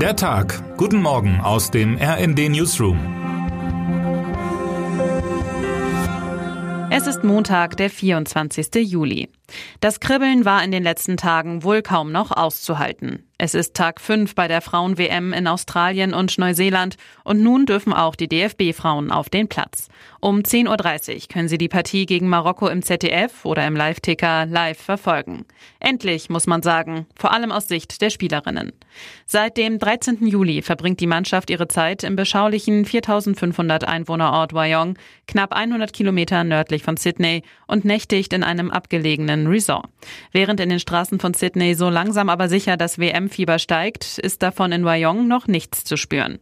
Der Tag. Guten Morgen aus dem RND Newsroom. Es ist Montag, der 24. Juli. Das Kribbeln war in den letzten Tagen wohl kaum noch auszuhalten. Es ist Tag 5 bei der Frauen-WM in Australien und Neuseeland und nun dürfen auch die DFB-Frauen auf den Platz. Um 10.30 Uhr können Sie die Partie gegen Marokko im ZDF oder im Live-Ticker live verfolgen. Endlich, muss man sagen, vor allem aus Sicht der Spielerinnen. Seit dem 13. Juli verbringt die Mannschaft ihre Zeit im beschaulichen 4500 Einwohnerort Wyong, knapp 100 Kilometer nördlich von Sydney und nächtigt in einem abgelegenen Resort. Während in den Straßen von Sydney so langsam aber sicher das WM WM-Fieber steigt, ist davon in Wyong noch nichts zu spüren.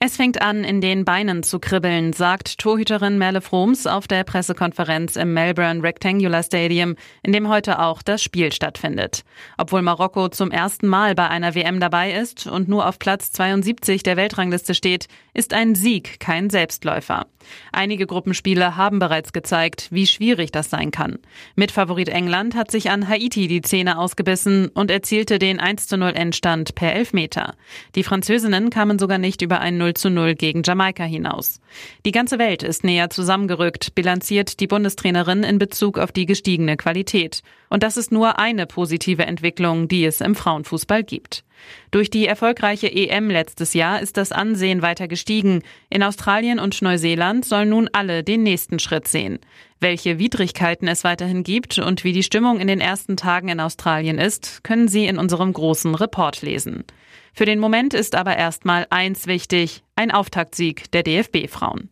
Es fängt an, in den Beinen zu kribbeln, sagt Torhüterin Merle Froms auf der Pressekonferenz im Melbourne Rectangular Stadium, in dem heute auch das Spiel stattfindet. Obwohl Marokko zum ersten Mal bei einer WM dabei ist und nur auf Platz 72 der Weltrangliste steht, ist ein Sieg kein Selbstläufer. Einige Gruppenspiele haben bereits gezeigt, wie schwierig das sein kann. Mitfavorit England hat sich an Haiti die Zähne ausgebissen und erzielte den 1 zu 0 Endstand per Elfmeter. Die Französinnen kamen sogar nicht über ein 0 zu 0 gegen Jamaika hinaus. Die ganze Welt ist näher zusammengerückt, bilanziert die Bundestrainerin in Bezug auf die gestiegene Qualität. Und das ist nur eine positive Entwicklung, die es im Frauenfußball gibt. Durch die erfolgreiche EM letztes Jahr ist das Ansehen weiter gestiegen. In Australien und Neuseeland sollen nun alle den nächsten Schritt sehen. Welche Widrigkeiten es weiterhin gibt und wie die Stimmung in den ersten Tagen in Australien ist, können Sie in unserem großen Report lesen. Für den Moment ist aber erstmal eins wichtig, ein Auftaktsieg der DFB-Frauen.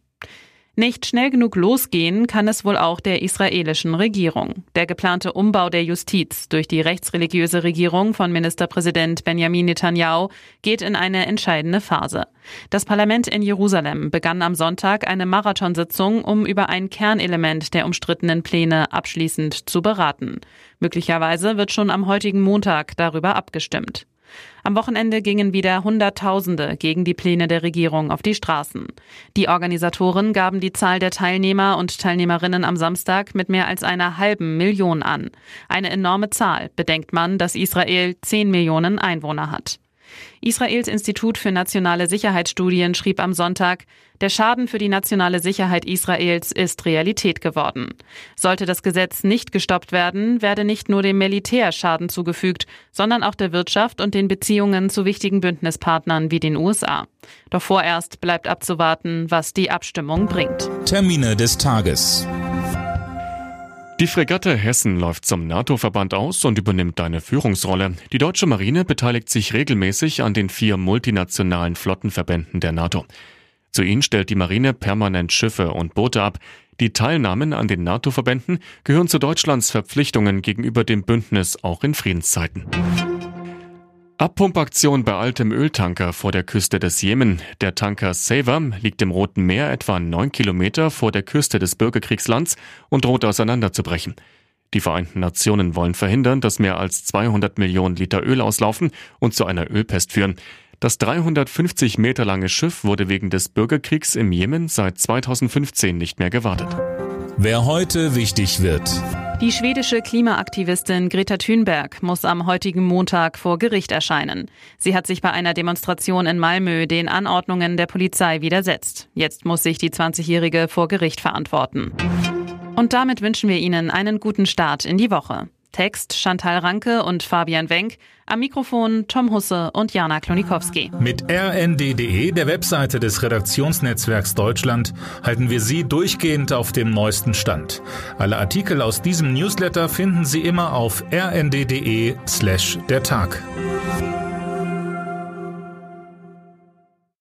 Nicht schnell genug losgehen kann es wohl auch der israelischen Regierung. Der geplante Umbau der Justiz durch die rechtsreligiöse Regierung von Ministerpräsident Benjamin Netanyahu geht in eine entscheidende Phase. Das Parlament in Jerusalem begann am Sonntag eine Marathonsitzung, um über ein Kernelement der umstrittenen Pläne abschließend zu beraten. Möglicherweise wird schon am heutigen Montag darüber abgestimmt. Am Wochenende gingen wieder Hunderttausende gegen die Pläne der Regierung auf die Straßen. Die Organisatoren gaben die Zahl der Teilnehmer und Teilnehmerinnen am Samstag mit mehr als einer halben Million an. Eine enorme Zahl, bedenkt man, dass Israel zehn Millionen Einwohner hat. Israels Institut für nationale Sicherheitsstudien schrieb am Sonntag, der Schaden für die nationale Sicherheit Israels ist Realität geworden. Sollte das Gesetz nicht gestoppt werden, werde nicht nur dem Militär Schaden zugefügt, sondern auch der Wirtschaft und den Beziehungen zu wichtigen Bündnispartnern wie den USA. Doch vorerst bleibt abzuwarten, was die Abstimmung bringt. Termine des Tages. Die Fregatte Hessen läuft zum NATO-Verband aus und übernimmt eine Führungsrolle. Die deutsche Marine beteiligt sich regelmäßig an den vier multinationalen Flottenverbänden der NATO. Zu ihnen stellt die Marine permanent Schiffe und Boote ab. Die Teilnahmen an den NATO-Verbänden gehören zu Deutschlands Verpflichtungen gegenüber dem Bündnis auch in Friedenszeiten. Abpumpaktion bei altem Öltanker vor der Küste des Jemen. Der Tanker Saver liegt im Roten Meer etwa neun Kilometer vor der Küste des Bürgerkriegslands und droht auseinanderzubrechen. Die Vereinten Nationen wollen verhindern, dass mehr als 200 Millionen Liter Öl auslaufen und zu einer Ölpest führen. Das 350 Meter lange Schiff wurde wegen des Bürgerkriegs im Jemen seit 2015 nicht mehr gewartet. Wer heute wichtig wird. Die schwedische Klimaaktivistin Greta Thunberg muss am heutigen Montag vor Gericht erscheinen. Sie hat sich bei einer Demonstration in Malmö den Anordnungen der Polizei widersetzt. Jetzt muss sich die 20-Jährige vor Gericht verantworten. Und damit wünschen wir Ihnen einen guten Start in die Woche. Text Chantal Ranke und Fabian Wenk. Am Mikrofon Tom Husse und Jana Klonikowski. Mit rnd.de, der Webseite des Redaktionsnetzwerks Deutschland, halten wir Sie durchgehend auf dem neuesten Stand. Alle Artikel aus diesem Newsletter finden Sie immer auf rnd.de slash der Tag.